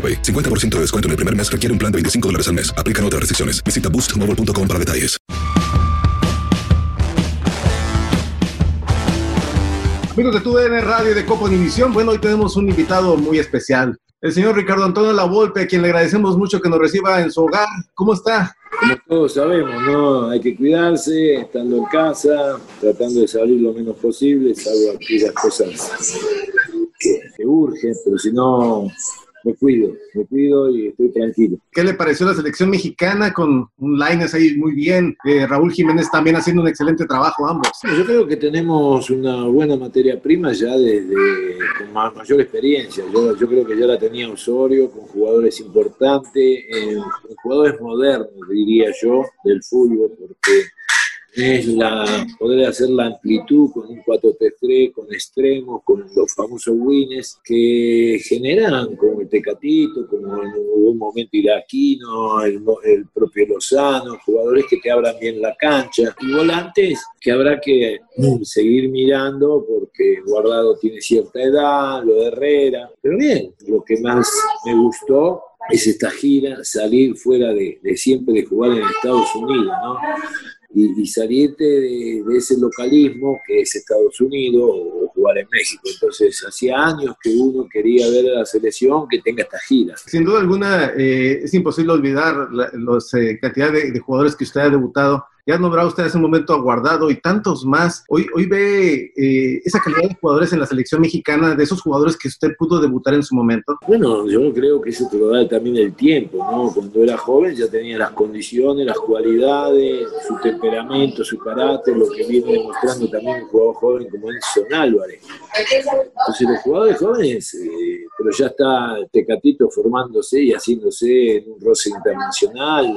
AroPay. 50% de descuento en el primer mes requiere un plan de 25 dólares al mes. Aplican otras restricciones. Visita boostmobile.com para detalles. Amigos de TUDN Radio y de Copa Univisión, bueno, hoy tenemos un invitado muy especial, el señor Ricardo Antonio Lavolpe, a quien le agradecemos mucho que nos reciba en su hogar. ¿Cómo está? Como todos sabemos, ¿no? Hay que cuidarse, estando en casa, tratando de salir lo menos posible, salvo aquellas cosas que, que urgen, pero si no, me cuido, me cuido y estoy tranquilo. ¿Qué le pareció la selección mexicana con un Lines ahí muy bien? Eh, Raúl Jiménez también haciendo un excelente trabajo, ambos. Sí, yo creo que tenemos una buena materia prima ya desde con ma- mayor experiencia. Yo, yo creo que ya la tenía Osorio con jugadores importantes, eh, con jugadores modernos, diría yo, del fútbol, porque es la poder hacer la amplitud con un 4-3-3, con extremos, con los famosos winners que generan como el Tecatito, como en un momento Iraquino, el, el propio Lozano, jugadores que te abran bien la cancha y volantes que habrá que seguir mirando porque Guardado tiene cierta edad, lo de Herrera, pero bien, lo que más me gustó es esta gira, salir fuera de, de siempre de jugar en Estados Unidos, ¿no? Y, y salirte de, ese localismo que es Estados Unidos o, jugar en México. Entonces, hacía años que uno quería ver a la selección que tenga esta gira. Sin duda alguna, eh, es imposible olvidar la los, eh, cantidad de jugadores que usted ha debutado. Ya nombraba usted hace un momento a Guardado y tantos más. Hoy, hoy ve eh, esa calidad de jugadores en la selección mexicana, de esos jugadores que usted pudo debutar en su momento. Bueno, yo creo que eso te lo da también el tiempo, ¿no? Cuando era joven ya tenía las condiciones, las cualidades, su temperamento, su carácter, lo que viene demostrando también un jugador joven como Edson Álvarez. Entonces los jugadores jóvenes, eh, pero ya está Tecatito formándose y haciéndose en un roce internacional,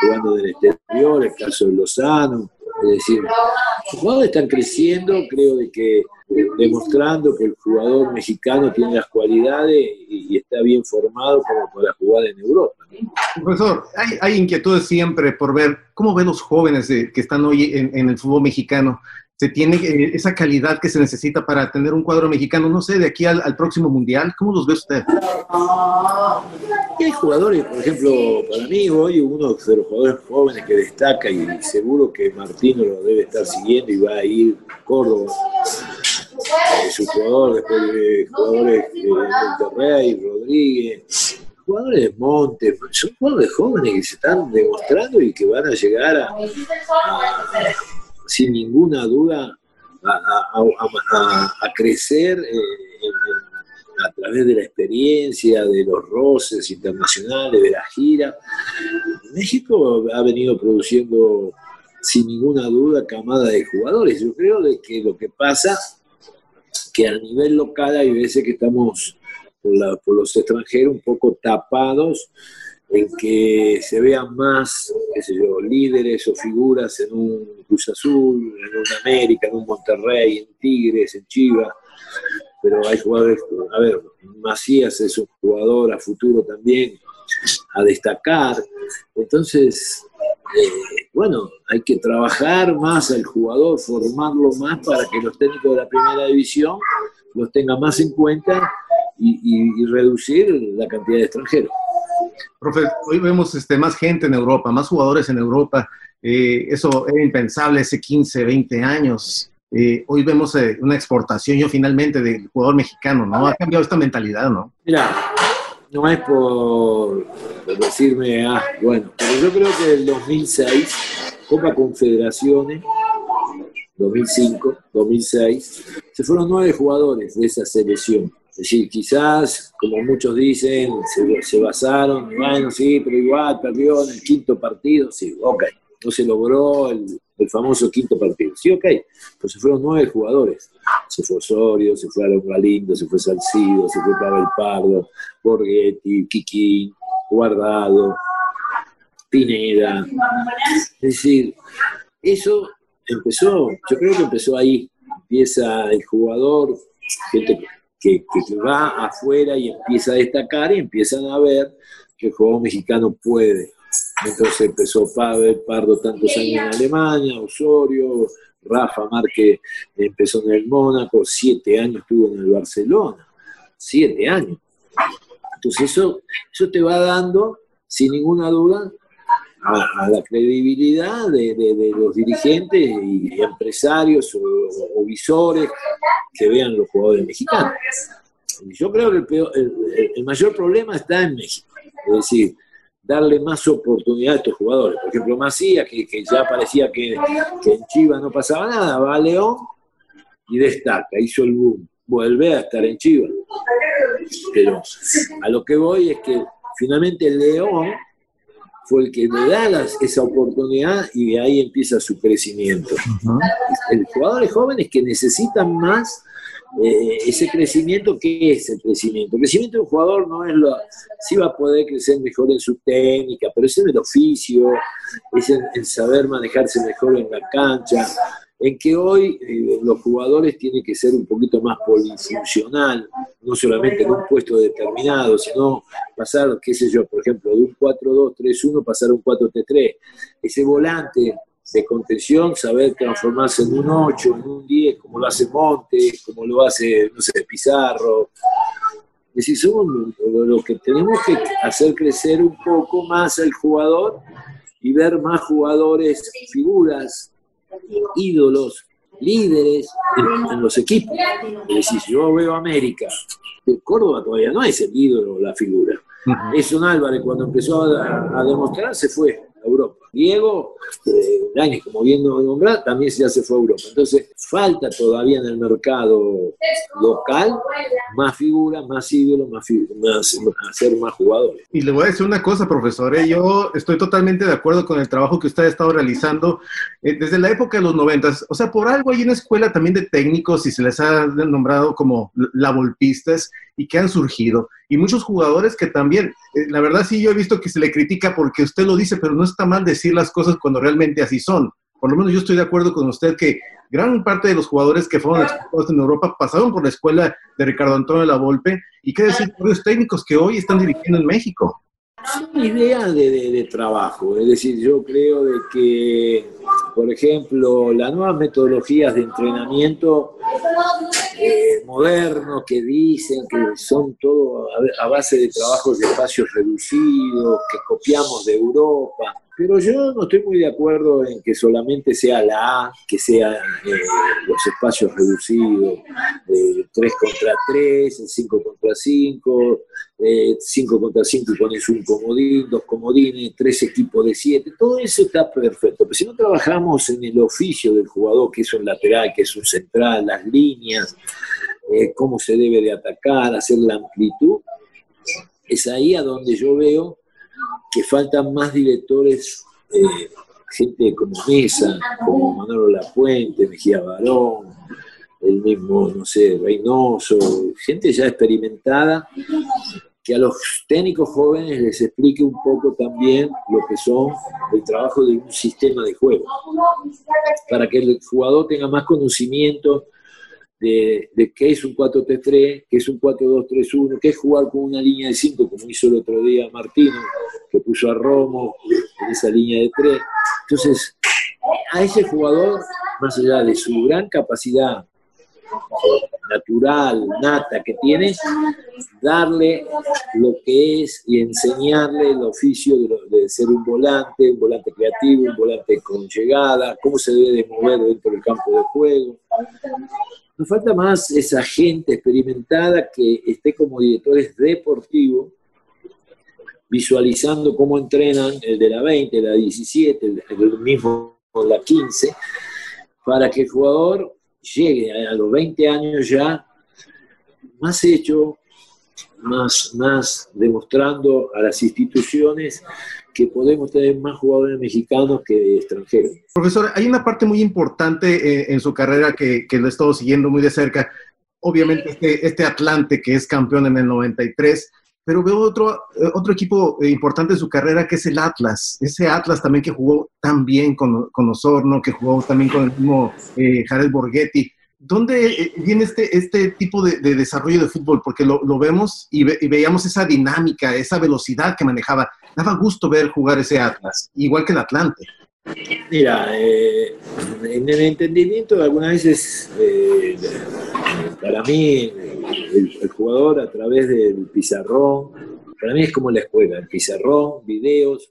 jugando del exterior, el caso de Lozano. Es decir, los jugadores están creciendo, creo de que eh, demostrando que el jugador mexicano tiene las cualidades y, y está bien formado como para jugar en Europa. ¿no? Profesor, hay, hay inquietudes siempre por ver cómo ven los jóvenes de- que están hoy en, en el fútbol mexicano. Se tiene eh, esa calidad que se necesita para tener un cuadro mexicano, no sé, de aquí al, al próximo mundial. ¿Cómo los ve usted? Y hay jugadores, por ejemplo, para mí hoy uno de los jugadores jóvenes que destaca y seguro que Martino lo debe estar siguiendo y va a ir Córdoba. Eh, su jugador, después de jugadores de Monterrey, Rodríguez, jugadores de Montes, son jugadores jóvenes que se están demostrando y que van a llegar a, a- sin ninguna duda a, crecer eh, en, a través de la experiencia, de los roces internacionales, de la gira. México ha venido produciendo sin ninguna duda camada de jugadores. Yo creo de que lo que pasa que a nivel local hay veces que estamos por, por los extranjeros un poco tapados en que se vean más, qué sé yo, líderes o figuras en un Cruz Azul, en un América, en un Monterrey, en Tigres, en Chivas, pero hay jugadores, a ver, Macías es un jugador a futuro también, a destacar, entonces, eh, bueno, hay que trabajar más al jugador, formarlo más para que los técnicos de la primera división los tengan más en cuenta y reducir la cantidad de extranjeros. Profe, hoy vemos este, más gente en Europa, más jugadores en Europa. Eh, eso era impensable hace 15, 20 años. Eh, hoy vemos eh, una exportación yo finalmente del jugador mexicano, ¿no? Ha cambiado esta mentalidad, ¿no? Mira, no es por, decirme, ah, bueno, pero yo creo que el 2006, Copa Confederaciones, 2005, 2006, se fueron nueve jugadores de esa selección. Es decir, quizás, como muchos dicen, se, basaron, bueno, sí, pero igual perdió en el quinto partido, sí, ok, no se logró el, famoso quinto partido, sí, ok, pues se fueron nueve jugadores, se fue Osorio, se fue Alon Galindo, se fue Salcido, se fue Pavel Pardo, Borghetti, Kikín, Guardado, Pineda, es decir, eso empezó, yo creo que empezó ahí, empieza el jugador, gente que, va afuera y empieza a destacar y empiezan a ver que el juego mexicano puede. Entonces empezó Pavel Pardo tantos años en Alemania, Osorio, Rafa Márquez empezó en el Mónaco, siete años estuvo en el Barcelona, siete años. Entonces eso, eso te va dando, sin ninguna duda, a, la credibilidad de, los dirigentes y empresarios o, visores que vean los jugadores mexicanos. Yo creo que el, mayor problema está en México, es decir, darle más oportunidad a estos jugadores. Por ejemplo, Macías, que, ya parecía que, en Chivas no pasaba nada, va a León y destaca, hizo el boom, vuelve a estar en Chivas. Pero a lo que voy es que finalmente León fue el que le da esa oportunidad y de ahí empieza su crecimiento. El jugadores jóvenes que necesitan más eh, ese crecimiento, ¿qué es el crecimiento? El crecimiento de un jugador no es lo, sí va a poder crecer mejor en su técnica, pero es en el oficio, es en saber manejarse mejor en la cancha, en que hoy eh, los jugadores tienen que ser un poquito más polifuncional, no solamente en un puesto determinado, sino pasar, qué sé yo, por ejemplo, de un 4-2-3-1 pasar a un 4-3-3. Ese volante de contención, saber transformarse en un 8, en un 10, como lo hace Montes, como lo hace, no sé, Pizarro. Es decir, somos lo que tenemos que hacer crecer un poco más al jugador y ver más jugadores, figuras ídolos, líderes en, los equipos. Es decir, si yo veo América, Córdoba todavía no es el ídolo, la figura. Es un Álvarez cuando empezó a, a demostrar se fue a Europa. Diego, eh, como bien nombrar, también ya se fue a Europa. Entonces, falta todavía en el mercado local más figuras, más ídolos, más, más, más jugadores. Y le voy a decir una cosa, profesor, ¿eh? yo estoy totalmente de acuerdo con el trabajo que usted ha estado realizando eh, desde la época de los noventas. O sea, por algo hay una escuela también de técnicos y se les ha nombrado como la volpistas y que han surgido. Y muchos jugadores que también, eh, la verdad sí yo he visto que se le critica porque usted lo dice, pero no está mal decir las cosas cuando realmente así son. Por lo menos yo estoy de acuerdo con usted que gran parte de los jugadores que fueron exportados en Europa pasaron por la escuela de Ricardo Antonio La Volpe y qué decir por los técnicos que hoy están dirigiendo en México. Es una idea de, de, trabajo, es decir, yo creo de que, por ejemplo, las nuevas metodologías de entrenamiento eh, modernos que dicen que son todo a, base de trabajos de espacios reducidos, que copiamos de Europa. Pero yo no estoy muy de acuerdo en que solamente sea la A, que sean eh, los espacios reducidos, de 3 contra 3, 5 contra 5, 5 contra 5 y pones un comodín, dos comodines, tres equipos de 7, todo eso está perfecto. Pero si no trabajamos en el oficio del jugador, que es un lateral, que es un central, las líneas, eh, cómo se debe de atacar, hacer la amplitud. Es ahí a donde yo veo que faltan más directores, eh, gente como Mesa, como Manolo Lapuente, Mejía Barón, el mismo, no sé, Reynoso, gente ya experimentada, que a los técnicos jóvenes les explique un poco también lo que son el trabajo de un sistema de juego, para que el jugador tenga más conocimiento de, qué es un 4-3-3, qué es un 4-2-3-1, qué es jugar con una línea de 5, como hizo el otro día Martino, que puso a Romo en esa línea de 3. Entonces, a ese jugador, más allá de su gran capacidad natural, nata que tiene, darle lo que es y enseñarle el oficio de, ser un volante, un volante creativo, un volante con llegada, cómo se debe de mover dentro del campo de juego. Nos falta más esa gente experimentada que esté como directores deportivos, visualizando cómo entrenan el de la 20, la 17, el, mismo la 15, para que el jugador llegue a los 20 años ya más hecho, más, más demostrando a las instituciones que podemos tener más jugadores mexicanos que extranjeros. Profesor, hay una parte muy importante eh, en su carrera que, que, lo he estado siguiendo muy de cerca. Obviamente este, este Atlante que es campeón en el 93, pero veo otro, eh, otro equipo importante en su carrera que es el Atlas. Ese Atlas también que jugó tan bien con, con Osorno, que jugó también con el mismo eh, Jared Borghetti. ¿Dónde eh, viene este, este tipo de, desarrollo de fútbol? Porque lo, vemos y, veíamos esa dinámica, esa velocidad que manejaba. Daba gusto ver jugar ese Atlas, igual que el Atlante. Mira, en el entendimiento algunas veces, para mí, el, jugador a través del pizarrón, para mí es como la escuela, el pizarrón, videos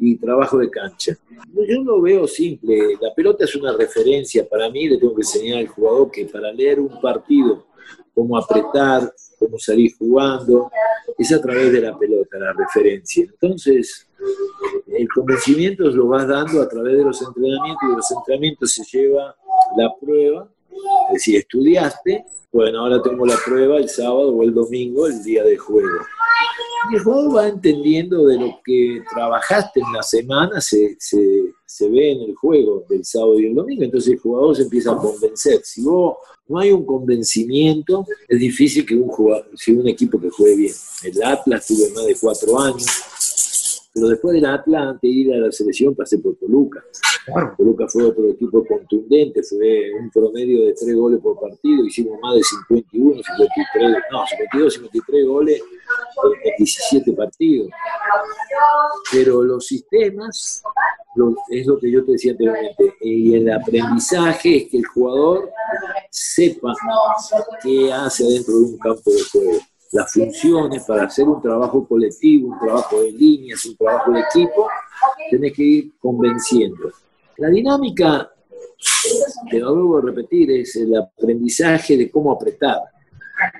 y trabajo de cancha. Yo lo veo simple, la pelota es una referencia, para mí le tengo que enseñar al jugador que para leer un partido, cómo apretar, cómo salir jugando, es a través de la pelota, la referencia. Entonces, el convencimiento lo vas dando a través de los entrenamientos y de los entrenamientos se lleva la prueba, es decir, estudiaste bueno, ahora tengo la prueba el sábado o el domingo, el día de juego. Y el jugador va entendiendo de lo que trabajaste en la semana, se, se, ve en el juego del sábado y el domingo, entonces el jugador se empieza a convencer. Si vos no hay un convencimiento, es difícil que un, jugador, si un equipo que juegue bien. El Atlas tuve más de cuatro años, pero después del Atlas, antes de ir a la selección, pasé por Toluca. Toluca fue otro equipo contundente, fue un promedio de tres goles por partido, hicimos más de 51, 53, no, 52, 53 goles en 17 partidos. Pero los sistemas, es lo que yo te decía anteriormente, y el aprendizaje es que el jugador sepa qué hace dentro de un campo de juego las funciones para hacer un trabajo colectivo, un trabajo de líneas, un trabajo de equipo, tenés que ir convenciendo. La dinámica, te lo vuelvo a repetir, es el aprendizaje de cómo apretar.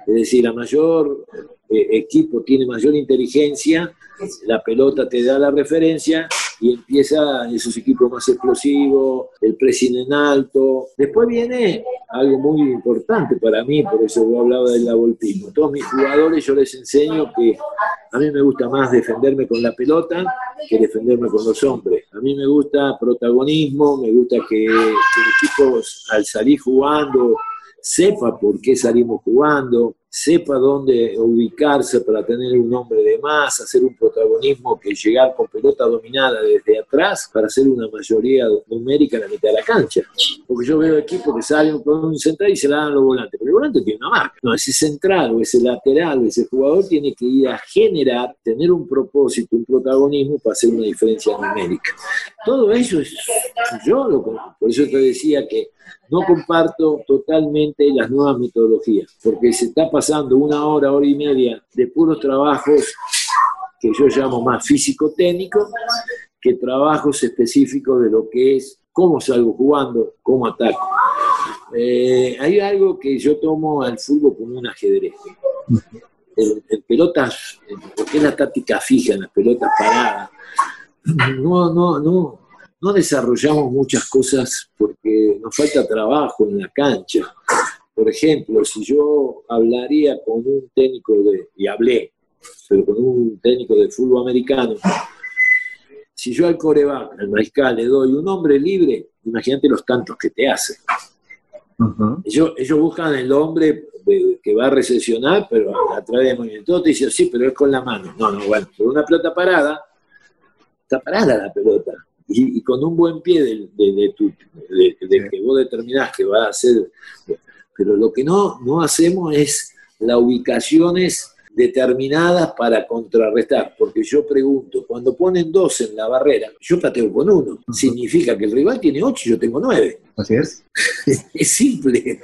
Es decir, a mayor eh, equipo tiene mayor inteligencia, la pelota te da la referencia y empieza esos equipos más explosivos, el pressing en alto. Después viene algo muy importante para mí, por eso yo hablaba del lavolpismo. Todos mis jugadores yo les enseño que a mí me gusta más defenderme con la pelota que defenderme con los hombres. A mí me gusta protagonismo, me gusta que, el equipo al salir jugando sepa por qué salimos jugando, sepa dónde ubicarse para tener un hombre de más, hacer un protagonismo que llegar con pelota dominada desde atrás para hacer una mayoría numérica en la mitad de la cancha. Porque yo veo equipos que salen con un central y se la dan los volantes, pero el volante tiene una marca. No, ese central o ese lateral o ese jugador tiene que ir a generar, tener un propósito, un protagonismo para hacer una diferencia numérica. Todo eso es, yo lo por eso te decía que no comparto totalmente las nuevas metodologías, porque se está pasando una hora, hora y media de puros trabajos que yo llamo más físico-técnico, que trabajos específicos de lo que es cómo salgo jugando, cómo ataco. Eh, hay algo que yo tomo al fútbol como un ajedrez. En, pelotas, lo que es la táctica fija, en las pelotas paradas, no, no, no, no desarrollamos muchas cosas porque nos falta trabajo en la cancha. Por ejemplo, si yo hablaría con un técnico de, y hablé, pero con un técnico de fútbol americano, si yo al coreback, al mariscal, le doy un hombre libre, imagínate los tantos que te hace. ellos, ellos, buscan el hombre que va a recesionar, pero a, través de movimiento. te dicen, sí, pero es con la mano. No, no, bueno, por una pelota parada, está parada la pelota. Y, con un buen pie de, de, de, que vos determinás que va a hacer. Pero lo que no, no hacemos es las ubicaciones determinadas para contrarrestar. Porque yo pregunto, cuando ponen dos en la barrera, yo pateo con uno. Significa que el rival tiene ocho y yo tengo nueve. Así es. es simple.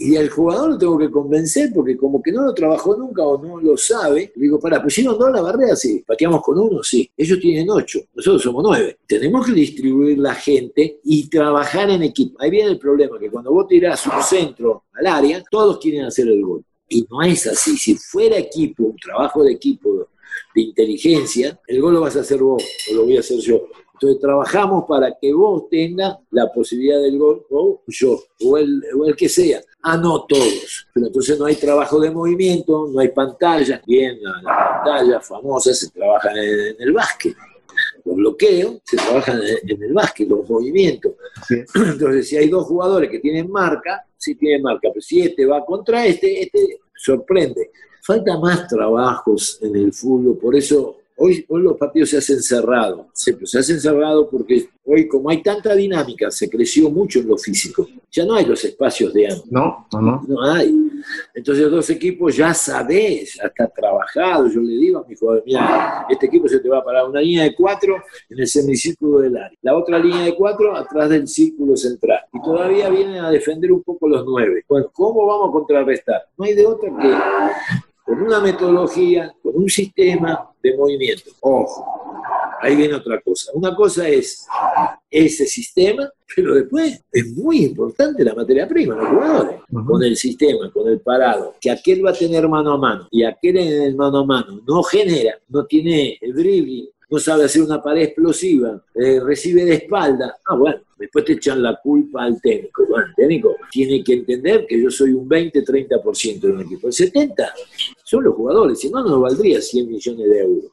Y al jugador lo tengo que convencer porque como que no lo trabajó nunca o no lo sabe, digo, para, pusieron dos en la barrera, sí. Pateamos con uno, sí. Ellos tienen ocho, nosotros somos nueve. Tenemos que distribuir la gente y trabajar en equipo. Ahí viene el problema, que cuando vos tirás un centro al área, todos quieren hacer el gol. Y no es así. Si fuera equipo, un trabajo de equipo de inteligencia, el gol lo vas a hacer vos o lo voy a hacer yo. Entonces trabajamos para que vos tengas la posibilidad del gol o yo, o el, o el que sea. Ah, no todos. Pero entonces no hay trabajo de movimiento, no hay pantalla. Bien, la, pantalla famosa se trabaja en, el básquet los bloqueos se trabajan en, el básquet, los movimientos. Entonces, si hay dos jugadores que tienen marca, sí tienen marca, pero si este va contra este, este sorprende. Falta más trabajos en el fútbol, por eso Hoy, los partidos se hacen cerrados, se, se hacen cerrados porque hoy como hay tanta dinámica, se creció mucho en lo físico. Ya no hay los espacios de antes. No, no, no. No hay. Entonces dos equipos ya sabés, ya está trabajado. Yo le digo a mi jugador, mira, este equipo se te va a parar una línea de cuatro en el semicírculo del área. La otra línea de cuatro atrás del círculo central. Y todavía vienen a defender un poco los nueve. Bueno, ¿cómo vamos a contrarrestar? No hay de otra que con una metodología, con un sistema de movimiento. Ojo, ahí viene otra cosa. Una cosa es ese sistema, pero después es muy importante la materia prima, los jugadores, con el sistema, con el parado, que aquel va a tener mano a mano y aquel en el mano a mano no genera, no tiene el dribbling, no sabe hacer una pared explosiva, eh, recibe de espalda. Ah, bueno, después te echan la culpa al técnico. Bueno, el técnico tiene que entender que yo soy un 20-30% de un equipo. El 70% son los jugadores, si no, no valdría 100 millones de euros.